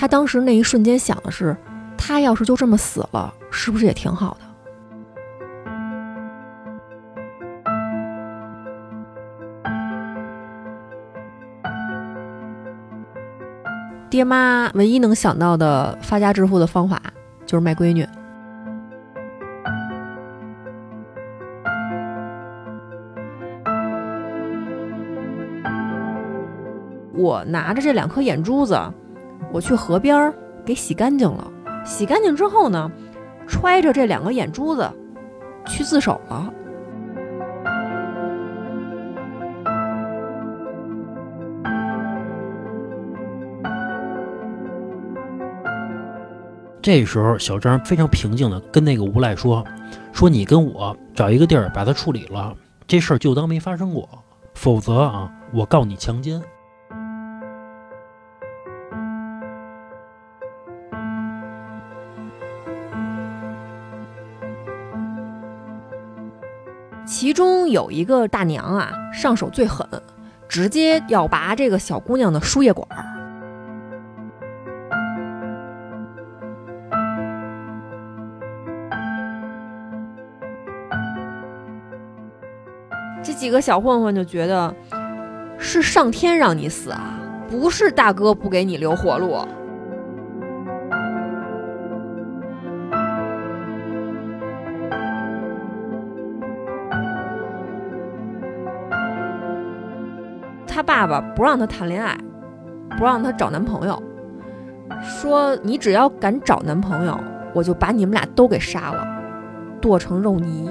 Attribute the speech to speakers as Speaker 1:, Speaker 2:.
Speaker 1: 他当时那一瞬间想的是，他要是就这么死了，是不是也挺好的？爹妈唯一能想到的发家致富的方法就是卖闺女。我拿着这两颗眼珠子，我去河边给洗干净了。洗干净之后呢，揣着这两个眼珠子去自首了。
Speaker 2: 这时候，小张非常平静地跟那个无赖说：“说你跟我找一个地儿把它处理了，这事儿就当没发生过，否则啊，我告你强奸。”
Speaker 1: 其中有一个大娘啊，上手最狠，直接要拔这个小姑娘的输液管儿。这几个小混混就觉得是上天让你死啊，不是大哥不给你留活路。他爸爸不让他谈恋爱，不让他找男朋友，说你只要敢找男朋友，我就把你们俩都给杀了，剁成肉泥。